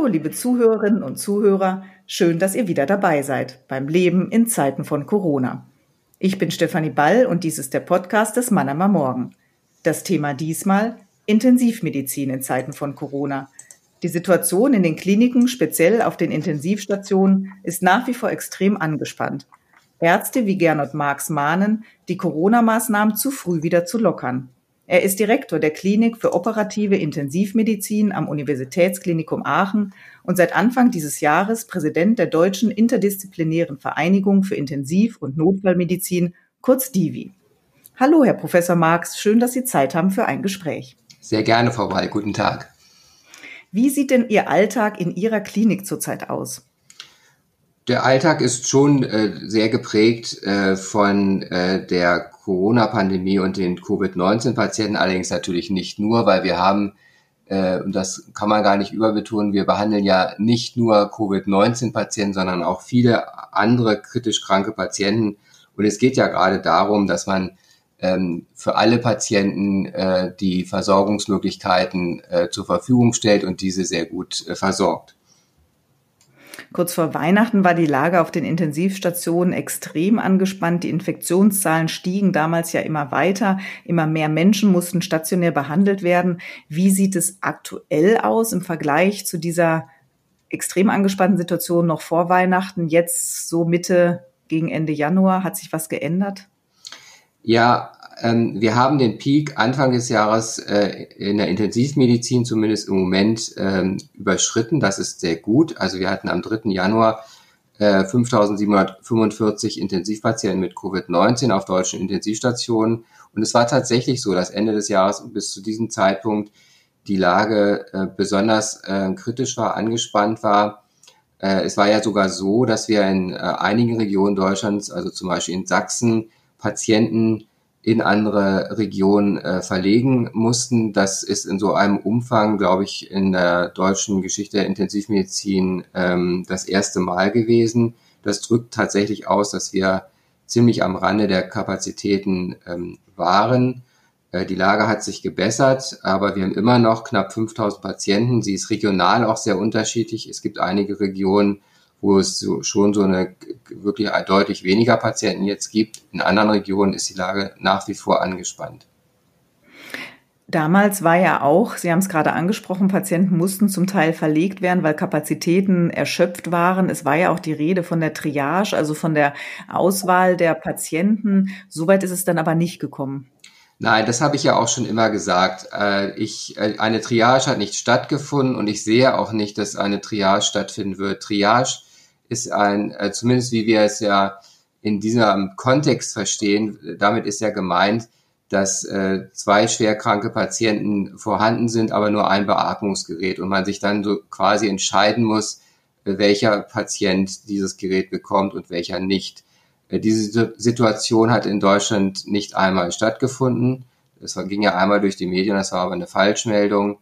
Hallo, liebe Zuhörerinnen und Zuhörer. Schön, dass ihr wieder dabei seid beim Leben in Zeiten von Corona. Ich bin Stefanie Ball und dies ist der Podcast des Mannheimer Morgen. Das Thema diesmal Intensivmedizin in Zeiten von Corona. Die Situation in den Kliniken, speziell auf den Intensivstationen, ist nach wie vor extrem angespannt. Ärzte wie Gernot Marx mahnen, die Corona-Maßnahmen zu früh wieder zu lockern. Er ist Direktor der Klinik für operative Intensivmedizin am Universitätsklinikum Aachen und seit Anfang dieses Jahres Präsident der Deutschen Interdisziplinären Vereinigung für Intensiv- und Notfallmedizin, kurz DIVI. Hallo, Herr Professor Marx, schön, dass Sie Zeit haben für ein Gespräch. Sehr gerne, Frau Wall. Guten Tag. Wie sieht denn Ihr Alltag in Ihrer Klinik zurzeit aus? Der Alltag ist schon äh, sehr geprägt äh, von äh, der Corona-Pandemie und den Covid-19-Patienten, allerdings natürlich nicht nur, weil wir haben, äh, und das kann man gar nicht überbetonen, wir behandeln ja nicht nur Covid-19-Patienten, sondern auch viele andere kritisch kranke Patienten. Und es geht ja gerade darum, dass man ähm, für alle Patienten äh, die Versorgungsmöglichkeiten äh, zur Verfügung stellt und diese sehr gut äh, versorgt. Kurz vor Weihnachten war die Lage auf den Intensivstationen extrem angespannt. Die Infektionszahlen stiegen damals ja immer weiter. Immer mehr Menschen mussten stationär behandelt werden. Wie sieht es aktuell aus im Vergleich zu dieser extrem angespannten Situation noch vor Weihnachten? Jetzt so Mitte gegen Ende Januar. Hat sich was geändert? Ja, ähm, wir haben den Peak Anfang des Jahres äh, in der Intensivmedizin zumindest im Moment ähm, überschritten. Das ist sehr gut. Also wir hatten am 3. Januar äh, 5.745 Intensivpatienten mit Covid-19 auf deutschen Intensivstationen. Und es war tatsächlich so, dass Ende des Jahres bis zu diesem Zeitpunkt die Lage äh, besonders äh, kritisch war, angespannt war. Äh, es war ja sogar so, dass wir in äh, einigen Regionen Deutschlands, also zum Beispiel in Sachsen, Patienten in andere Regionen äh, verlegen mussten. Das ist in so einem Umfang, glaube ich, in der deutschen Geschichte der Intensivmedizin ähm, das erste Mal gewesen. Das drückt tatsächlich aus, dass wir ziemlich am Rande der Kapazitäten ähm, waren. Äh, die Lage hat sich gebessert, aber wir haben immer noch knapp 5000 Patienten. Sie ist regional auch sehr unterschiedlich. Es gibt einige Regionen, wo es so, schon so eine wirklich deutlich weniger Patienten jetzt gibt. In anderen Regionen ist die Lage nach wie vor angespannt. Damals war ja auch, Sie haben es gerade angesprochen, Patienten mussten zum Teil verlegt werden, weil Kapazitäten erschöpft waren. Es war ja auch die Rede von der Triage, also von der Auswahl der Patienten. Soweit ist es dann aber nicht gekommen. Nein, das habe ich ja auch schon immer gesagt. Äh, ich, äh, eine Triage hat nicht stattgefunden und ich sehe auch nicht, dass eine Triage stattfinden wird. Triage ist ein, äh, zumindest wie wir es ja in diesem Kontext verstehen, damit ist ja gemeint, dass äh, zwei schwerkranke Patienten vorhanden sind, aber nur ein Beatmungsgerät und man sich dann so quasi entscheiden muss, welcher Patient dieses Gerät bekommt und welcher nicht. Äh, diese Situation hat in Deutschland nicht einmal stattgefunden. Das ging ja einmal durch die Medien, das war aber eine Falschmeldung.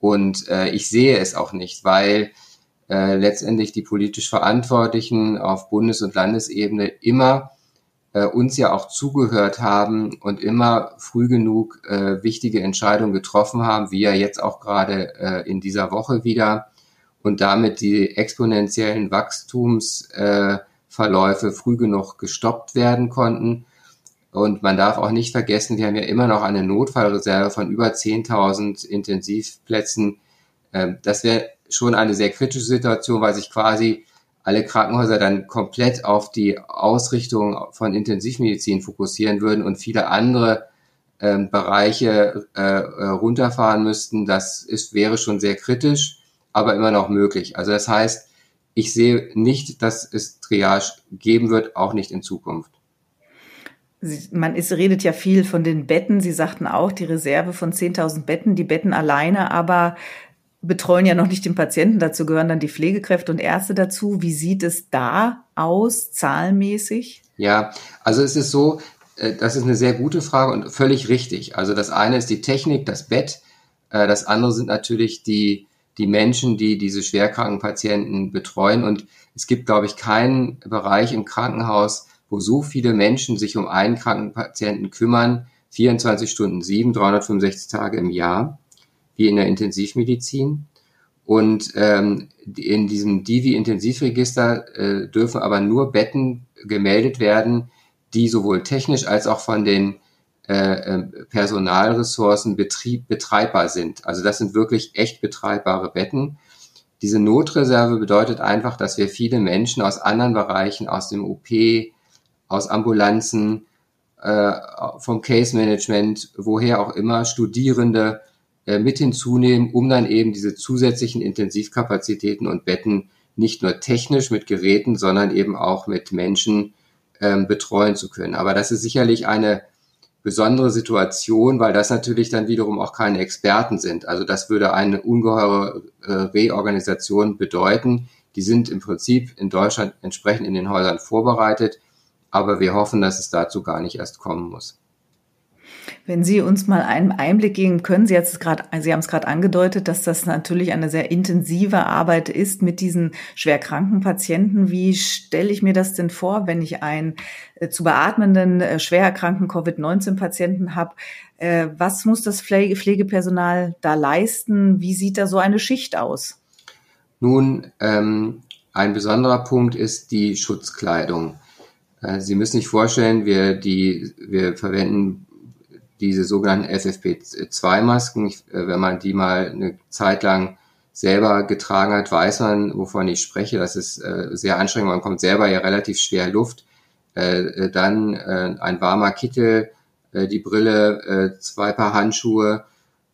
Und äh, ich sehe es auch nicht, weil äh, letztendlich die politisch Verantwortlichen auf Bundes- und Landesebene immer äh, uns ja auch zugehört haben und immer früh genug äh, wichtige Entscheidungen getroffen haben, wie ja jetzt auch gerade äh, in dieser Woche wieder und damit die exponentiellen Wachstumsverläufe äh, früh genug gestoppt werden konnten. Und man darf auch nicht vergessen, wir haben ja immer noch eine Notfallreserve von über 10.000 Intensivplätzen. Ähm, das wäre schon eine sehr kritische Situation, weil sich quasi alle Krankenhäuser dann komplett auf die Ausrichtung von Intensivmedizin fokussieren würden und viele andere ähm, Bereiche äh, äh, runterfahren müssten. Das ist, wäre schon sehr kritisch, aber immer noch möglich. Also das heißt, ich sehe nicht, dass es Triage geben wird, auch nicht in Zukunft. Man ist, redet ja viel von den Betten. Sie sagten auch, die Reserve von 10.000 Betten, die Betten alleine, aber betreuen ja noch nicht den Patienten, dazu gehören dann die Pflegekräfte und Ärzte dazu. Wie sieht es da aus, zahlenmäßig? Ja, also es ist so, äh, das ist eine sehr gute Frage und völlig richtig. Also das eine ist die Technik, das Bett, äh, das andere sind natürlich die, die Menschen, die diese schwerkranken Patienten betreuen. Und es gibt, glaube ich, keinen Bereich im Krankenhaus, wo so viele Menschen sich um einen kranken Patienten kümmern, 24 Stunden sieben, 365 Tage im Jahr wie in der Intensivmedizin. Und ähm, in diesem Divi-Intensivregister äh, dürfen aber nur Betten gemeldet werden, die sowohl technisch als auch von den äh, ähm, Personalressourcen betrieb, betreibbar sind. Also das sind wirklich echt betreibbare Betten. Diese Notreserve bedeutet einfach, dass wir viele Menschen aus anderen Bereichen, aus dem OP, aus Ambulanzen, äh, vom Case Management, woher auch immer, Studierende äh, mit hinzunehmen, um dann eben diese zusätzlichen Intensivkapazitäten und Betten nicht nur technisch mit Geräten, sondern eben auch mit Menschen ähm, betreuen zu können. Aber das ist sicherlich eine besondere Situation, weil das natürlich dann wiederum auch keine Experten sind. Also das würde eine ungeheure äh, Reorganisation bedeuten. Die sind im Prinzip in Deutschland entsprechend in den Häusern vorbereitet, aber wir hoffen, dass es dazu gar nicht erst kommen muss. Wenn Sie uns mal einen Einblick geben können, Sie, grad, Sie haben es gerade angedeutet, dass das natürlich eine sehr intensive Arbeit ist mit diesen schwerkranken Patienten. Wie stelle ich mir das denn vor, wenn ich einen äh, zu beatmenden, äh, schwer erkrankten Covid-19-Patienten habe? Äh, was muss das Pflege Pflegepersonal da leisten? Wie sieht da so eine Schicht aus? Nun, ähm, ein besonderer Punkt ist die Schutzkleidung. Sie müssen sich vorstellen, wir, die, wir verwenden diese sogenannten FFP2-Masken, äh, wenn man die mal eine Zeit lang selber getragen hat, weiß man, wovon ich spreche. Das ist äh, sehr anstrengend. Man kommt selber ja relativ schwer Luft. Äh, dann ein warmer Kittel, die Brille, zwei Paar Handschuhe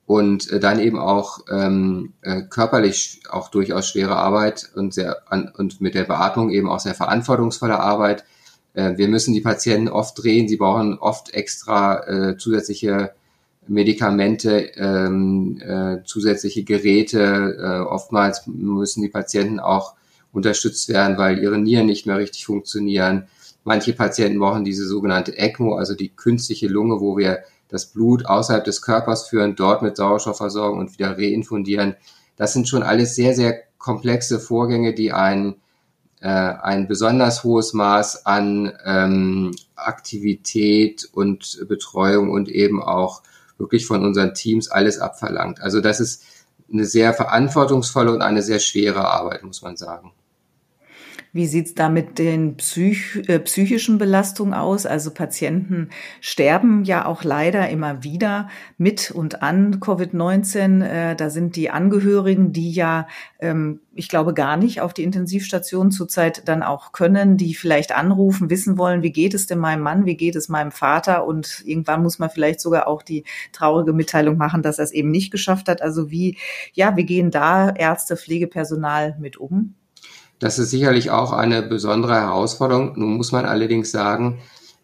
und dann eben auch ähm, körperlich auch durchaus schwere Arbeit und sehr an, und mit der Beatmung eben auch sehr verantwortungsvolle Arbeit äh, wir müssen die Patienten oft drehen, sie brauchen oft extra äh, zusätzliche Medikamente, ähm, äh, zusätzliche Geräte. Äh, oftmals müssen die Patienten auch unterstützt werden, weil ihre Nieren nicht mehr richtig funktionieren. Manche Patienten brauchen diese sogenannte ECMO, also die künstliche Lunge, wo wir das Blut außerhalb des Körpers führen, dort mit Sauerstoff versorgen und wieder reinfundieren. Das sind schon alles sehr, sehr komplexe Vorgänge, die einen äh, ein besonders hohes Maß an ähm, Aktivität und Betreuung und eben auch wirklich von unseren Teams alles abverlangt. Also das ist eine sehr verantwortungsvolle und eine sehr schwere Arbeit, muss man sagen. Wie sieht's da mit den Psych äh, psychischen Belastungen aus? Also Patienten sterben ja auch leider immer wieder mit und an Covid-19. Äh, da sind die Angehörigen, die ja, ähm, ich glaube, gar nicht auf die Intensivstation zurzeit dann auch können, die vielleicht anrufen, wissen wollen, wie geht es denn meinem Mann, wie geht es meinem Vater? Und irgendwann muss man vielleicht sogar auch die traurige Mitteilung machen, dass er es eben nicht geschafft hat. Also wie, ja, wie gehen da Ärzte, Pflegepersonal mit um? Das ist sicherlich auch eine besondere Herausforderung. Nun muss man allerdings sagen,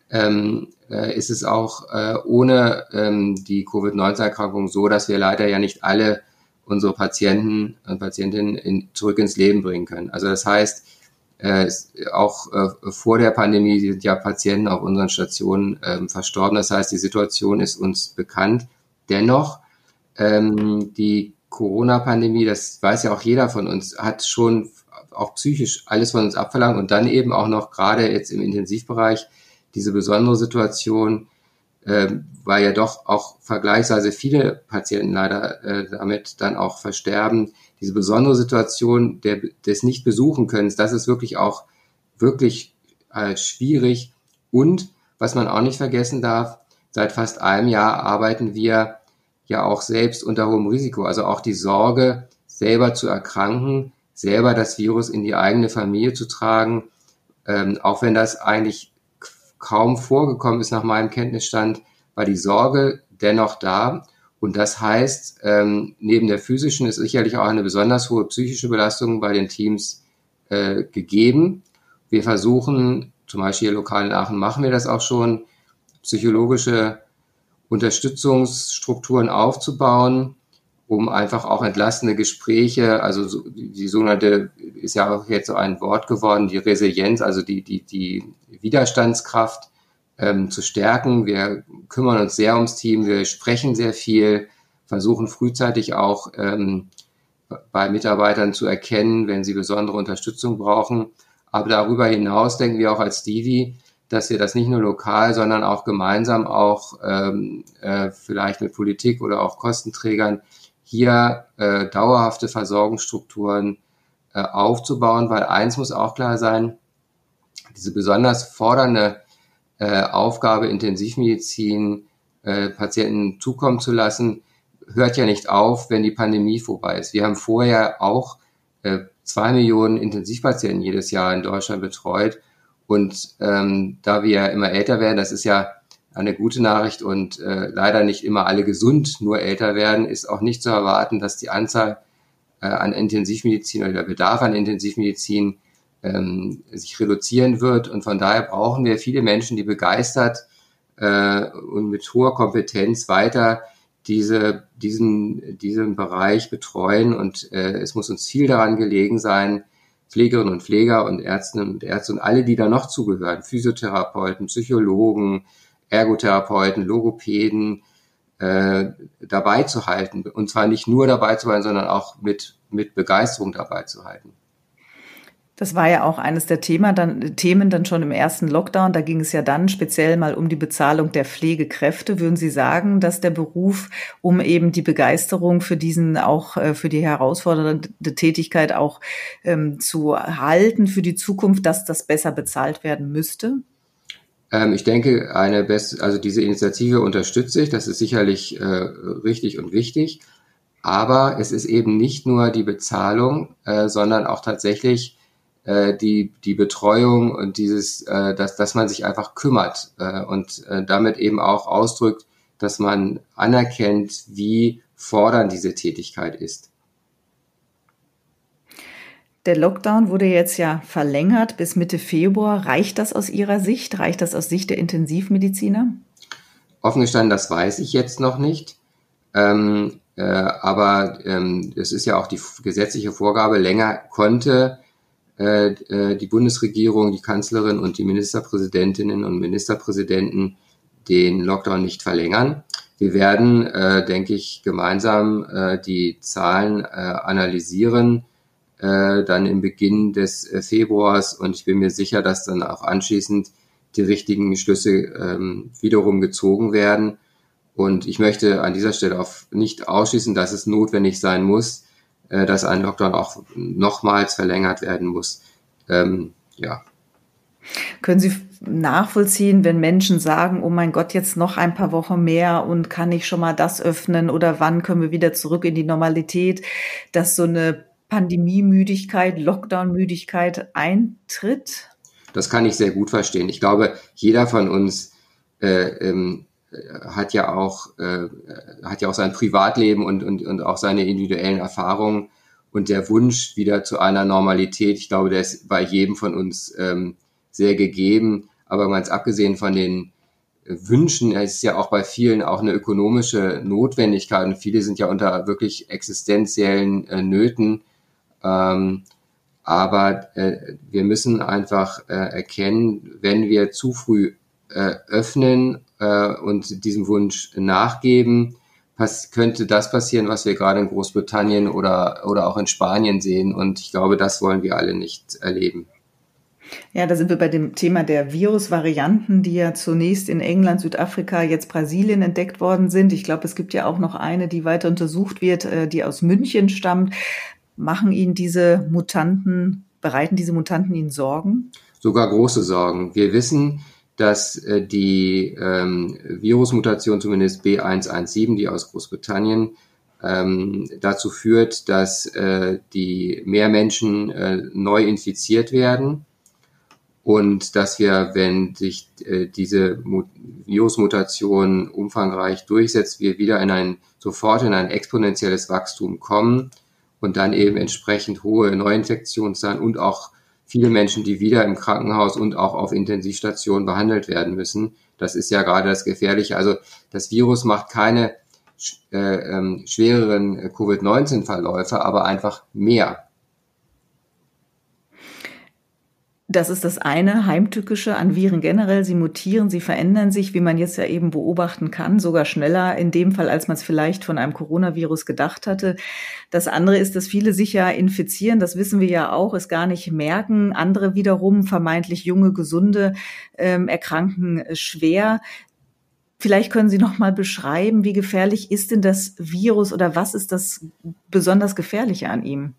ähm, äh, ist es auch äh, ohne ähm, die Covid-19-Erkrankung so, dass wir leider ja nicht alle unsere Patienten und Patientinnen in, zurück ins Leben bringen können. Also das heißt, äh, auch äh, vor der Pandemie sind ja Patienten auf unseren Stationen ähm, verstorben. Das heißt, die Situation ist uns bekannt. Dennoch, ähm, die Corona-Pandemie, das weiß ja auch jeder von uns, hat schon auch psychisch alles von uns abverlangt und dann eben auch noch gerade jetzt im Intensivbereich diese besondere Situation, äh, weil ja doch auch vergleichsweise viele Patienten leider äh, damit dann auch versterben. Diese besondere Situation der, des nicht besuchen können, das ist wirklich auch wirklich äh, schwierig. Und was man auch nicht vergessen darf, seit fast einem Jahr arbeiten wir ja auch selbst unter hohem Risiko. Also auch die Sorge, selber zu erkranken, selber das Virus in die eigene Familie zu tragen, ähm, auch wenn das eigentlich kaum vorgekommen ist nach meinem Kenntnisstand, war die Sorge dennoch da. Und das heißt, ähm, neben der physischen ist sicherlich auch eine besonders hohe psychische Belastung bei den Teams äh, gegeben. Wir versuchen, zum Beispiel hier lokal in Aachen machen wir das auch schon, psychologische Unterstützungsstrukturen aufzubauen, um einfach auch entlastende Gespräche, also so, die sogenannte, ist ja auch jetzt so ein Wort geworden, die Resilienz, also die, die, die Widerstandskraft ähm, zu stärken. Wir kümmern uns sehr ums Team, wir sprechen sehr viel, versuchen frühzeitig auch ähm, bei Mitarbeitern zu erkennen, wenn sie besondere Unterstützung brauchen. Aber darüber hinaus denken wir auch als Divi, dass wir das nicht nur lokal, sondern auch gemeinsam auch ähm, äh, vielleicht mit Politik oder auch Kostenträgern hier äh, dauerhafte Versorgungsstrukturen äh, aufzubauen, weil eins muss auch klar sein, diese besonders fordernde äh, Aufgabe, Intensivmedizin äh, Patienten zukommen zu lassen, hört ja nicht auf, wenn die Pandemie vorbei ist. Wir haben vorher auch äh, zwei Millionen Intensivpatienten jedes Jahr in Deutschland betreut. Und ähm, da wir immer älter werden, das ist ja eine gute Nachricht und äh, leider nicht immer alle gesund nur älter werden, ist auch nicht zu erwarten, dass die Anzahl äh, an Intensivmedizin oder der Bedarf an Intensivmedizin ähm, sich reduzieren wird. Und von daher brauchen wir viele Menschen, die begeistert äh, und mit hoher Kompetenz weiter diese, diesen, diesen Bereich betreuen. Und äh, es muss uns viel daran gelegen sein, Pflegerinnen und Pfleger und Ärztinnen und Ärzte und alle, die da noch zugehören, Physiotherapeuten, Psychologen, Ergotherapeuten, Logopäden, äh, dabei zu halten. Und zwar nicht nur dabei zu halten, sondern auch mit, mit Begeisterung dabei zu halten. Das war ja auch eines der Thema dann, Themen dann schon im ersten Lockdown. Da ging es ja dann speziell mal um die Bezahlung der Pflegekräfte. Würden Sie sagen, dass der Beruf, um eben die Begeisterung für diesen auch äh, für die herausfordernde Tätigkeit auch ähm, zu halten für die Zukunft, dass das besser bezahlt werden müsste? Ähm, ich denke, eine best also diese Initiative unterstütze ich. Das ist sicherlich äh, richtig und wichtig. Aber es ist eben nicht nur die Bezahlung, äh, sondern auch tatsächlich äh, die, die Betreuung und dieses, äh, dass, dass man sich einfach kümmert äh, und äh, damit eben auch ausdrückt, dass man anerkennt, wie fordernd diese Tätigkeit ist. Der Lockdown wurde jetzt ja verlängert bis Mitte Februar. Reicht das aus Ihrer Sicht? Reicht das aus Sicht der Intensivmediziner? Offen gestanden, das weiß ich jetzt noch nicht. Ähm, äh, aber ähm, es ist ja auch die gesetzliche Vorgabe, länger konnte äh, äh, die Bundesregierung, die Kanzlerin und die Ministerpräsidentinnen und Ministerpräsidenten den Lockdown nicht verlängern. Wir werden, äh, denke ich, gemeinsam äh, die Zahlen äh, analysieren, äh, dann im Beginn des äh, Februars und ich bin mir sicher, dass dann auch anschließend die richtigen Schlüsse ähm, wiederum gezogen werden. Und ich möchte an dieser Stelle auch nicht ausschließen, dass es notwendig sein muss, äh, dass ein Lockdown auch nochmals verlängert werden muss. Ähm, ja. Können Sie nachvollziehen, wenn Menschen sagen, oh mein Gott, jetzt noch ein paar Wochen mehr und kann ich schon mal das öffnen oder wann können wir wieder zurück in die Normalität, dass so eine Pandemiemüdigkeit, Lockdown-Müdigkeit eintritt? Das kann ich sehr gut verstehen. Ich glaube, jeder von uns äh, ähm, hat ja auch äh, hat ja auch sein Privatleben und, und, und auch seine individuellen Erfahrungen und der Wunsch wieder zu einer Normalität, ich glaube, der ist bei jedem von uns ähm, sehr gegeben. Aber ganz abgesehen von den Wünschen, es ist ja auch bei vielen auch eine ökonomische Notwendigkeit und viele sind ja unter wirklich existenziellen äh, Nöten. Ähm, aber äh, wir müssen einfach äh, erkennen, wenn wir zu früh äh, öffnen äh, und diesem Wunsch nachgeben, könnte das passieren, was wir gerade in Großbritannien oder, oder auch in Spanien sehen. Und ich glaube, das wollen wir alle nicht erleben. Ja, da sind wir bei dem Thema der Virusvarianten, die ja zunächst in England, Südafrika, jetzt Brasilien entdeckt worden sind. Ich glaube, es gibt ja auch noch eine, die weiter untersucht wird, äh, die aus München stammt. Machen Ihnen diese Mutanten, bereiten diese Mutanten Ihnen Sorgen? Sogar große Sorgen. Wir wissen, dass äh, die ähm, Virusmutation, zumindest B117, die aus Großbritannien, ähm, dazu führt, dass äh, die mehr Menschen äh, neu infiziert werden und dass wir, wenn sich äh, diese Virusmutation umfangreich durchsetzt, wir wieder in ein sofort in ein exponentielles Wachstum kommen und dann eben entsprechend hohe Neuinfektionszahlen und auch viele Menschen, die wieder im Krankenhaus und auch auf Intensivstationen behandelt werden müssen. Das ist ja gerade das Gefährliche. Also das Virus macht keine äh, ähm, schwereren Covid-19-Verläufe, aber einfach mehr. Das ist das eine Heimtückische an Viren generell. Sie mutieren, sie verändern sich, wie man jetzt ja eben beobachten kann, sogar schneller in dem Fall, als man es vielleicht von einem Coronavirus gedacht hatte. Das andere ist, dass viele sich ja infizieren, das wissen wir ja auch, es gar nicht merken. Andere wiederum, vermeintlich junge, gesunde, ähm, erkranken schwer. Vielleicht können Sie noch mal beschreiben, wie gefährlich ist denn das Virus oder was ist das besonders Gefährliche an ihm?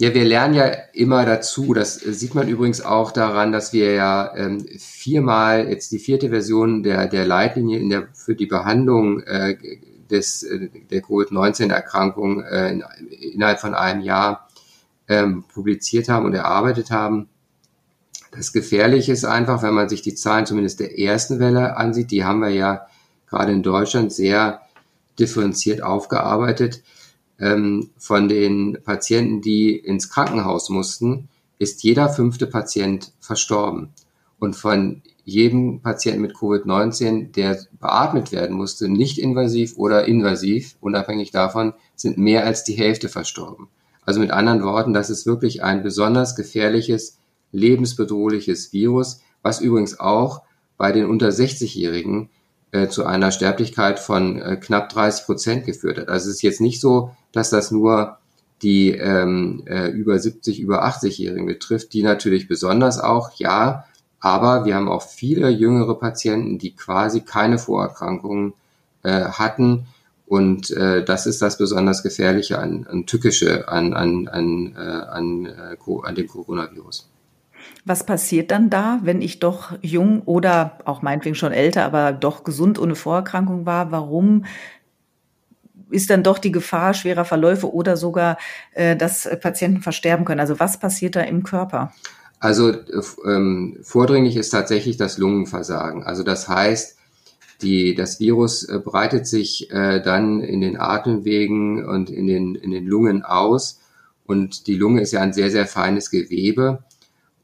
Ja, wir lernen ja immer dazu. Das sieht man übrigens auch daran, dass wir ja ähm, viermal jetzt die vierte Version der, der Leitlinie in der, für die Behandlung äh, des, äh, der Covid-19-Erkrankung äh, in, innerhalb von einem Jahr ähm, publiziert haben und erarbeitet haben. Das Gefährliche ist einfach, wenn man sich die Zahlen zumindest der ersten Welle ansieht, die haben wir ja gerade in Deutschland sehr differenziert aufgearbeitet. Ähm, von den Patienten, die ins Krankenhaus mussten, ist jeder fünfte Patient verstorben. Und von jedem Patienten mit Covid-19, der beatmet werden musste, nicht invasiv oder invasiv, unabhängig davon, sind mehr als die Hälfte verstorben. Also mit anderen Worten, das ist wirklich ein besonders gefährliches, lebensbedrohliches Virus, was übrigens auch bei den unter 60-Jährigen äh, zu einer Sterblichkeit von äh, knapp 30 Prozent geführt hat. Also es ist jetzt nicht so, dass das nur die ähm, äh, über 70, über 80-Jährigen betrifft, die natürlich besonders auch, ja, aber wir haben auch viele jüngere Patienten, die quasi keine Vorerkrankungen äh, hatten und äh, das ist das besonders Gefährliche an, an Tückische, an, an, an, äh, an, äh, an dem Coronavirus. Was passiert dann da, wenn ich doch jung oder auch meinetwegen schon älter, aber doch gesund ohne Vorerkrankung war? Warum ist dann doch die Gefahr schwerer Verläufe oder sogar, äh, dass Patienten versterben können? Also was passiert da im Körper? Also ähm, vordringlich ist tatsächlich das Lungenversagen. Also das heißt, die, das Virus äh, breitet sich äh, dann in den Atemwegen und in den, in den Lungen aus. Und die Lunge ist ja ein sehr, sehr feines Gewebe.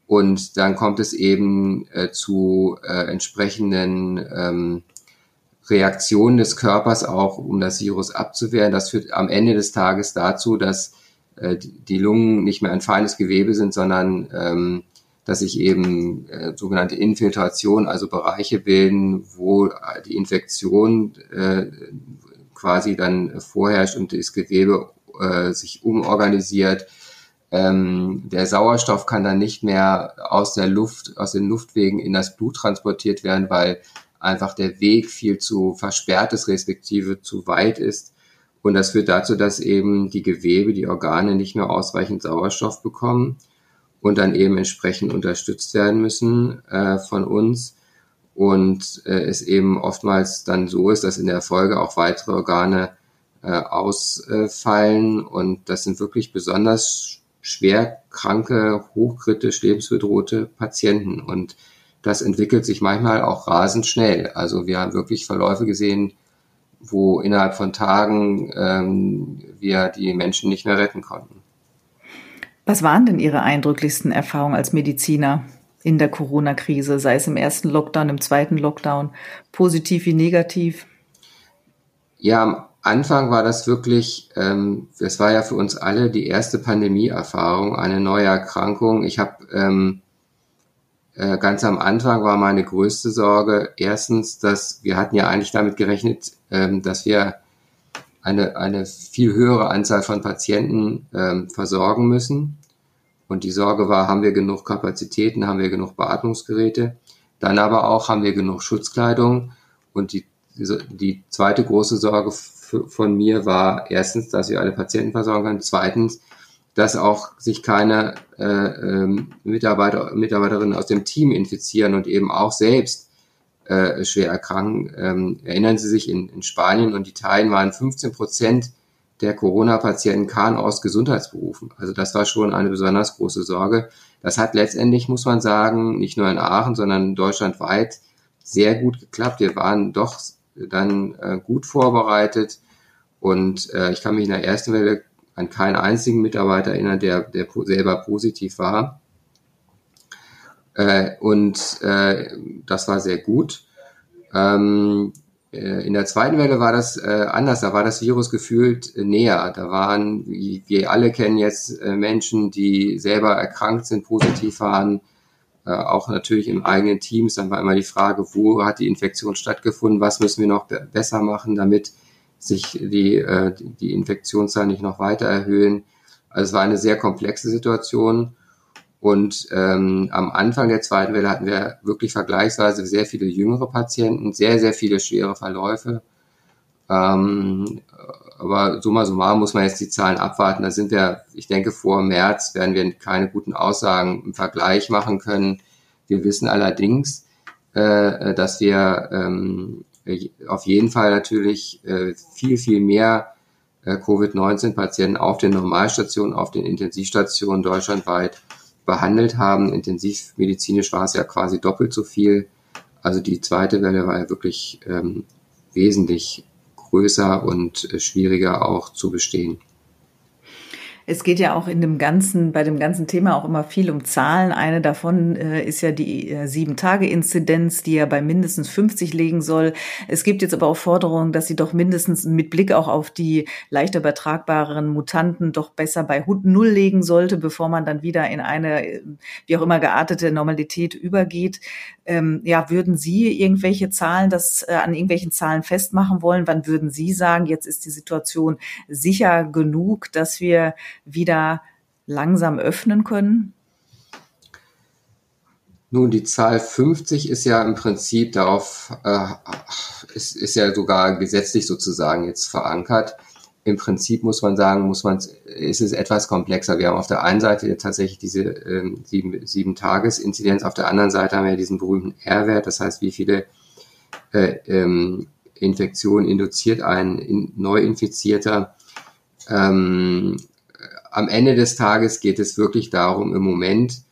Und dann kommt es eben äh, zu äh, entsprechenden ähm, Reaktionen des Körpers auch, um das Virus abzuwehren. Das führt am Ende des Tages dazu, dass äh, die Lungen nicht mehr ein feines Gewebe sind, sondern ähm, dass sich eben äh, sogenannte Infiltration, also Bereiche bilden, wo die Infektion äh, quasi dann vorherrscht und das Gewebe äh, sich umorganisiert. Ähm, der Sauerstoff kann dann nicht mehr aus der Luft, aus den Luftwegen in das Blut transportiert werden, weil einfach der Weg viel zu versperrt ist, respektive zu weit ist. Und das führt dazu, dass eben die Gewebe, die Organe nicht mehr ausreichend Sauerstoff bekommen und dann eben entsprechend unterstützt werden müssen äh, von uns. Und äh, es eben oftmals dann so ist, dass in der Folge auch weitere Organe äh, ausfallen. Und das sind wirklich besonders schwer kranke, hochkritisch lebensbedrohte Patienten. Und das entwickelt sich manchmal auch rasend schnell. Also wir haben wirklich Verläufe gesehen, wo innerhalb von Tagen ähm, wir die Menschen nicht mehr retten konnten. Was waren denn Ihre eindrücklichsten Erfahrungen als Mediziner in der Corona-Krise, sei es im ersten Lockdown, im zweiten Lockdown, positiv wie negativ? Ja, Anfang war das wirklich, ähm, das war ja für uns alle die erste Pandemie-Erfahrung, eine neue Erkrankung. Ich habe ähm, äh, ganz am Anfang war meine größte Sorge erstens, dass wir hatten ja eigentlich damit gerechnet, ähm, dass wir eine, eine viel höhere Anzahl von Patienten ähm, versorgen müssen. Und die Sorge war, haben wir genug Kapazitäten, haben wir genug Beatmungsgeräte? Dann aber auch, haben wir genug Schutzkleidung? Und die, die zweite große Sorge von mir war erstens, dass wir alle Patienten versorgen können. Zweitens, dass auch sich keine äh, ähm, Mitarbeiter, Mitarbeiterinnen aus dem Team infizieren und eben auch selbst äh, schwer erkranken. Ähm, erinnern Sie sich, in, in Spanien und Italien waren 15 Prozent der Corona-Patienten kamen aus Gesundheitsberufen. Also das war schon eine besonders große Sorge. Das hat letztendlich, muss man sagen, nicht nur in Aachen, sondern deutschlandweit sehr gut geklappt. Wir waren doch dann äh, gut vorbereitet und äh, ich kann mich in der ersten Welle an keinen einzigen Mitarbeiter erinnern, der, der selber positiv war. Äh, und äh, das war sehr gut. Ähm, äh, in der zweiten Welle war das äh, anders, da war das Virus gefühlt äh, näher. Da waren, wie wir alle kennen jetzt äh, Menschen, die selber erkrankt sind, positiv waren, äh, auch natürlich im eigenen Teams. Dann war immer die Frage, wo hat die Infektion stattgefunden, was müssen wir noch be besser machen, damit sich die, äh, die Infektionszahlen nicht noch weiter erhöhen. Also es war eine sehr komplexe Situation. Und ähm, am Anfang der zweiten Welle hatten wir wirklich vergleichsweise sehr viele jüngere Patienten, sehr, sehr viele schwere Verläufe. Ähm, aber summa summarum muss man jetzt die Zahlen abwarten. Da sind wir, ich denke, vor März werden wir keine guten Aussagen im Vergleich machen können. Wir wissen allerdings, äh, dass wir ähm, auf jeden Fall natürlich äh, viel, viel mehr äh, Covid-19-Patienten auf den Normalstationen, auf den Intensivstationen deutschlandweit behandelt haben. Intensivmedizinisch war es ja quasi doppelt so viel. Also die zweite Welle war ja wirklich ähm, wesentlich größer und äh, schwieriger auch zu bestehen. Es geht ja auch in dem ganzen, bei dem ganzen Thema auch immer viel um Zahlen. Eine davon äh, ist ja die äh, Sieben-Tage-Inzidenz, die ja bei mindestens 50 liegen soll. Es gibt jetzt aber auch Forderungen, dass sie doch mindestens mit Blick auch auf die leicht übertragbaren Mutanten doch besser bei Null legen sollte, bevor man dann wieder in eine, äh, wie auch immer geartete Normalität übergeht. Ähm, ja, würden Sie irgendwelche Zahlen, das äh, an irgendwelchen Zahlen festmachen wollen? Wann würden Sie sagen, jetzt ist die Situation sicher genug, dass wir wieder langsam öffnen können? Nun, die Zahl 50 ist ja im Prinzip darauf, äh, ist, ist ja sogar gesetzlich sozusagen jetzt verankert. Im Prinzip muss man sagen, muss man, ist es etwas komplexer. Wir haben auf der einen Seite tatsächlich diese ähm, sieben, sieben Tages-Inzidenz, auf der anderen Seite haben wir diesen berühmten R-Wert, das heißt, wie viele äh, ähm, Infektionen induziert ein in, Neuinfizierter. Ähm, am Ende des Tages geht es wirklich darum, im Moment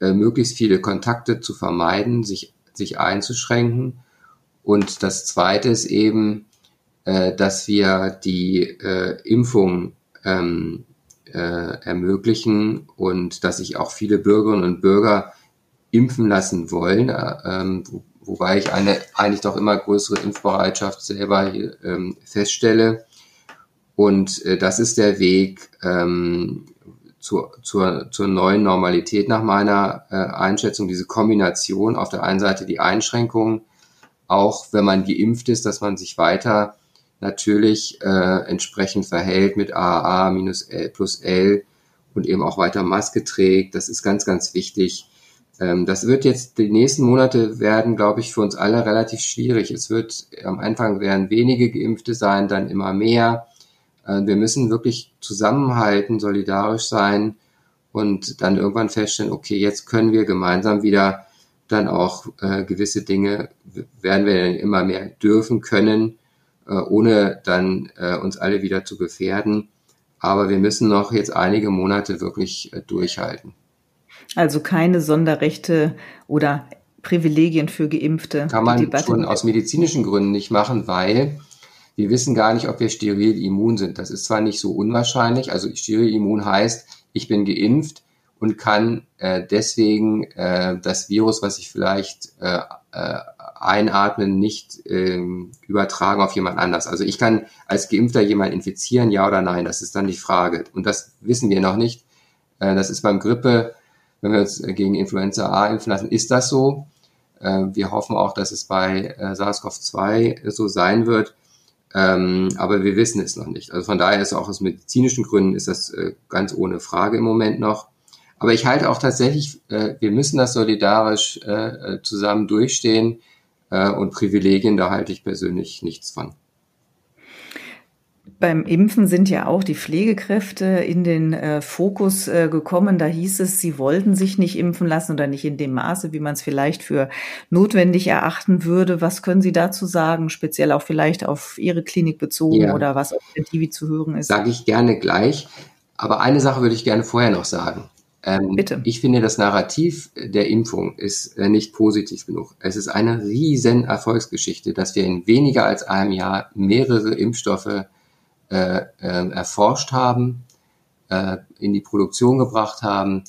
äh, möglichst viele Kontakte zu vermeiden, sich, sich einzuschränken. Und das Zweite ist eben, äh, dass wir die äh, Impfung ähm, äh, ermöglichen und dass sich auch viele Bürgerinnen und Bürger impfen lassen wollen, äh, ähm, wo, wobei ich eine eigentlich doch immer größere Impfbereitschaft selber ähm, feststelle. Und äh, das ist der Weg ähm, zur, zur, zur neuen Normalität nach meiner äh, Einschätzung, diese Kombination, auf der einen Seite die Einschränkungen, auch wenn man geimpft ist, dass man sich weiter natürlich äh, entsprechend verhält mit AAA minus L plus L und eben auch weiter Maske trägt. Das ist ganz, ganz wichtig. Ähm, das wird jetzt, die nächsten Monate werden, glaube ich, für uns alle relativ schwierig. Es wird, am Anfang werden wenige Geimpfte sein, dann immer mehr. Äh, wir müssen wirklich zusammenhalten, solidarisch sein und dann irgendwann feststellen, okay, jetzt können wir gemeinsam wieder dann auch äh, gewisse Dinge, werden wir dann immer mehr dürfen können, ohne dann äh, uns alle wieder zu gefährden. Aber wir müssen noch jetzt einige Monate wirklich äh, durchhalten. Also keine Sonderrechte oder Privilegien für Geimpfte. Kann man schon aus medizinischen Gründen nicht machen, weil wir wissen gar nicht, ob wir steril immun sind. Das ist zwar nicht so unwahrscheinlich, also steril immun heißt, ich bin geimpft und kann äh, deswegen äh, das Virus, was ich vielleicht äh, äh, einatmen, nicht äh, übertragen auf jemand anders. Also ich kann als Geimpfter jemanden infizieren, ja oder nein, das ist dann die Frage. Und das wissen wir noch nicht. Äh, das ist beim Grippe, wenn wir uns gegen Influenza A impfen lassen, ist das so. Äh, wir hoffen auch, dass es bei äh, SARS-CoV-2 so sein wird. Ähm, aber wir wissen es noch nicht. Also von daher ist auch aus medizinischen Gründen ist das äh, ganz ohne Frage im Moment noch. Aber ich halte auch tatsächlich, äh, wir müssen das solidarisch äh, äh zusammen durchstehen äh, und Privilegien, da halte ich persönlich nichts von. Beim Impfen sind ja auch die Pflegekräfte in den äh, Fokus äh, gekommen. Da hieß es, sie wollten sich nicht impfen lassen oder nicht in dem Maße, wie man es vielleicht für notwendig erachten würde. Was können Sie dazu sagen, speziell auch vielleicht auf Ihre Klinik bezogen ja. oder was auf der TV zu hören ist? Sage ich gerne gleich. Aber eine Sache würde ich gerne vorher noch sagen. Ähm, Bitte. Ich finde, das Narrativ der Impfung ist äh, nicht positiv genug. Es ist eine riesen Erfolgsgeschichte, dass wir in weniger als einem Jahr mehrere Impfstoffe äh, äh, erforscht haben, äh, in die Produktion gebracht haben,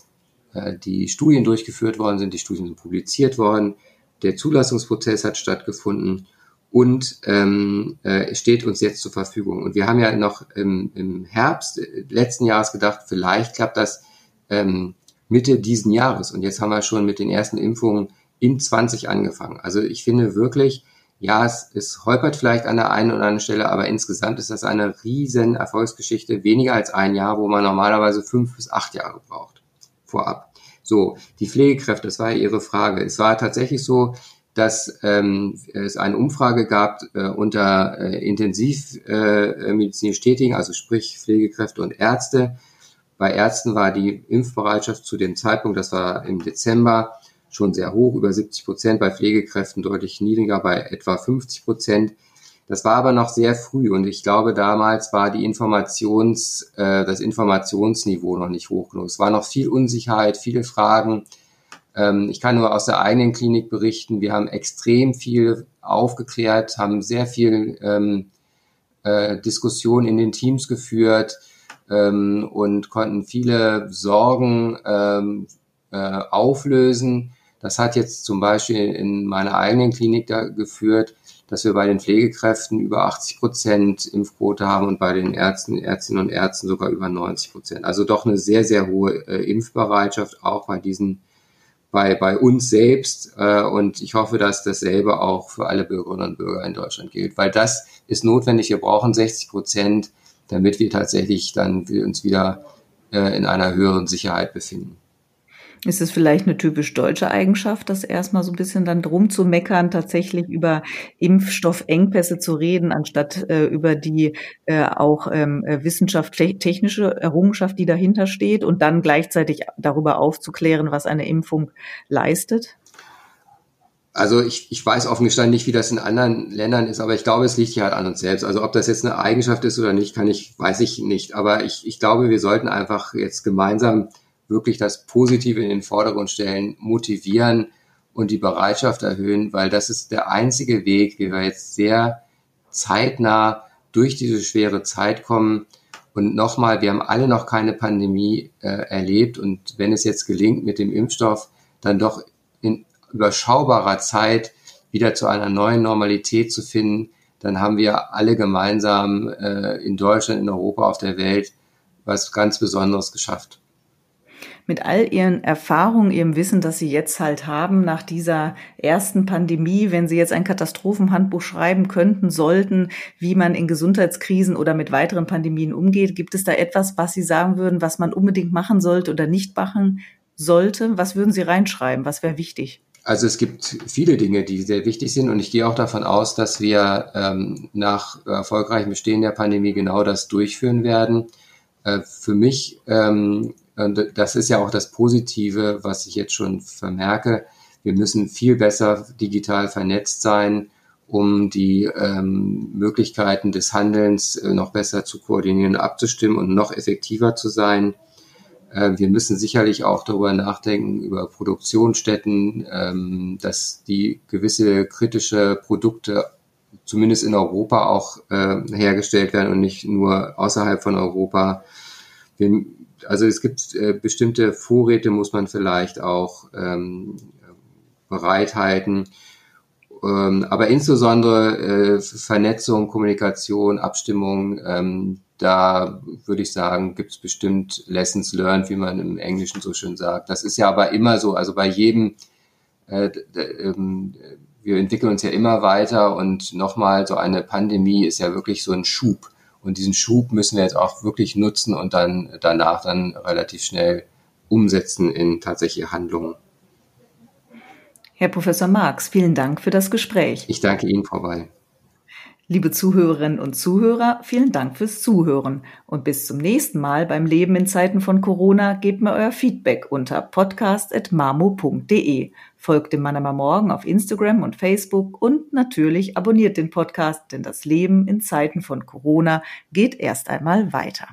äh, die Studien durchgeführt worden sind, die Studien sind publiziert worden, der Zulassungsprozess hat stattgefunden und ähm, äh, steht uns jetzt zur Verfügung. Und wir haben ja noch im, im Herbst letzten Jahres gedacht, vielleicht klappt das ähm, Mitte diesen Jahres. Und jetzt haben wir schon mit den ersten Impfungen in 20 angefangen. Also ich finde wirklich, ja, es, es holpert vielleicht an der einen oder anderen Stelle, aber insgesamt ist das eine riesen Erfolgsgeschichte, weniger als ein Jahr, wo man normalerweise fünf bis acht Jahre braucht vorab. So, die Pflegekräfte, das war Ihre Frage. Es war tatsächlich so, dass ähm, es eine Umfrage gab äh, unter äh, intensivmedizinisch äh, Tätigen, also sprich Pflegekräfte und Ärzte. Bei Ärzten war die Impfbereitschaft zu dem Zeitpunkt, das war im Dezember, schon sehr hoch, über 70 Prozent, bei Pflegekräften deutlich niedriger, bei etwa 50 Prozent. Das war aber noch sehr früh und ich glaube, damals war die Informations, äh, das Informationsniveau noch nicht hoch genug. Es war noch viel Unsicherheit, viele Fragen. Ähm, ich kann nur aus der eigenen Klinik berichten. Wir haben extrem viel aufgeklärt, haben sehr viel ähm, äh, Diskussion in den Teams geführt ähm, und konnten viele Sorgen ähm, äh, auflösen. Das hat jetzt zum Beispiel in meiner eigenen Klinik da geführt, dass wir bei den Pflegekräften über 80 Prozent Impfquote haben und bei den Ärzten, Ärztinnen und Ärzten sogar über 90 Prozent. Also doch eine sehr, sehr hohe äh, Impfbereitschaft auch bei diesen, bei, bei uns selbst. Äh, und ich hoffe, dass dasselbe auch für alle Bürgerinnen und Bürger in Deutschland gilt, weil das ist notwendig. Wir brauchen 60 Prozent, damit wir tatsächlich dann uns wieder äh, in einer höheren Sicherheit befinden. Ist es vielleicht eine typisch deutsche Eigenschaft, das erstmal so ein bisschen dann drum zu meckern, tatsächlich über Impfstoffengpässe zu reden, anstatt äh, über die äh, auch ähm, äh, wissenschaftlich-technische Errungenschaft, die dahinter steht und dann gleichzeitig darüber aufzuklären, was eine Impfung leistet? Also ich, ich weiß offen gestanden nicht, wie das in anderen Ländern ist, aber ich glaube, es liegt ja halt an uns selbst. Also ob das jetzt eine Eigenschaft ist oder nicht, kann ich, weiß ich nicht. Aber ich, ich glaube, wir sollten einfach jetzt gemeinsam wirklich das Positive in den Vordergrund stellen, motivieren und die Bereitschaft erhöhen, weil das ist der einzige Weg, wie wir jetzt sehr zeitnah durch diese schwere Zeit kommen. Und nochmal, wir haben alle noch keine Pandemie äh, erlebt und wenn es jetzt gelingt, mit dem Impfstoff dann doch überschaubarer Zeit wieder zu einer neuen Normalität zu finden, dann haben wir alle gemeinsam äh, in Deutschland, in Europa, auf der Welt was ganz Besonderes geschafft mit all Ihren Erfahrungen, Ihrem Wissen, das Sie jetzt halt haben nach dieser ersten Pandemie, wenn Sie jetzt ein Katastrophenhandbuch schreiben könnten, sollten, wie man in Gesundheitskrisen oder mit weiteren Pandemien umgeht, gibt es da etwas, was Sie sagen würden, was man unbedingt machen sollte oder nicht machen sollte? Was würden Sie reinschreiben? Was wäre wichtig? Also es gibt viele Dinge, die sehr wichtig sind und ich gehe auch davon aus, dass wir ähm, nach erfolgreichem Bestehen der Pandemie genau das durchführen werden. Äh, für mich ähm, das ist ja auch das Positive, was ich jetzt schon vermerke. Wir müssen viel besser digital vernetzt sein, um die ähm, Möglichkeiten des Handelns äh, noch besser zu koordinieren, abzustimmen und noch effektiver zu sein. Äh, wir müssen sicherlich auch darüber nachdenken, über Produktionsstätten, ähm, dass die gewisse kritische Produkte zumindest in Europa auch äh, hergestellt werden und nicht nur außerhalb von Europa. Also es gibt äh, bestimmte Vorräte, muss man vielleicht auch ähm, bereithalten. Ähm, aber insbesondere Vernetzung, Kommunikation, Abstimmung, da würde ich sagen, gibt es bestimmt Lessons learned, wie man im Englischen so schön sagt. Das ist ja aber immer so, also bei jedem, äh, ähm, wir entwickeln uns ja immer weiter und nochmal so eine Pandemie ist ja wirklich so ein Schub. Und diesen Schub müssen wir jetzt auch wirklich nutzen und dann danach dann relativ schnell umsetzen in tatsächliche Handlungen. Herr Professor Marx, vielen Dank für das Gespräch. Ich danke Ihnen, Frau Weil. Liebe Zuhörerinnen und Zuhörer, vielen Dank fürs Zuhören und bis zum nächsten Mal beim Leben in Zeiten von Corona gebt mir euer Feedback unter podcast.mamo.de. Folgt dem Mannheimer Morgen auf Instagram und Facebook und natürlich abonniert den Podcast, denn das Leben in Zeiten von Corona geht erst einmal weiter.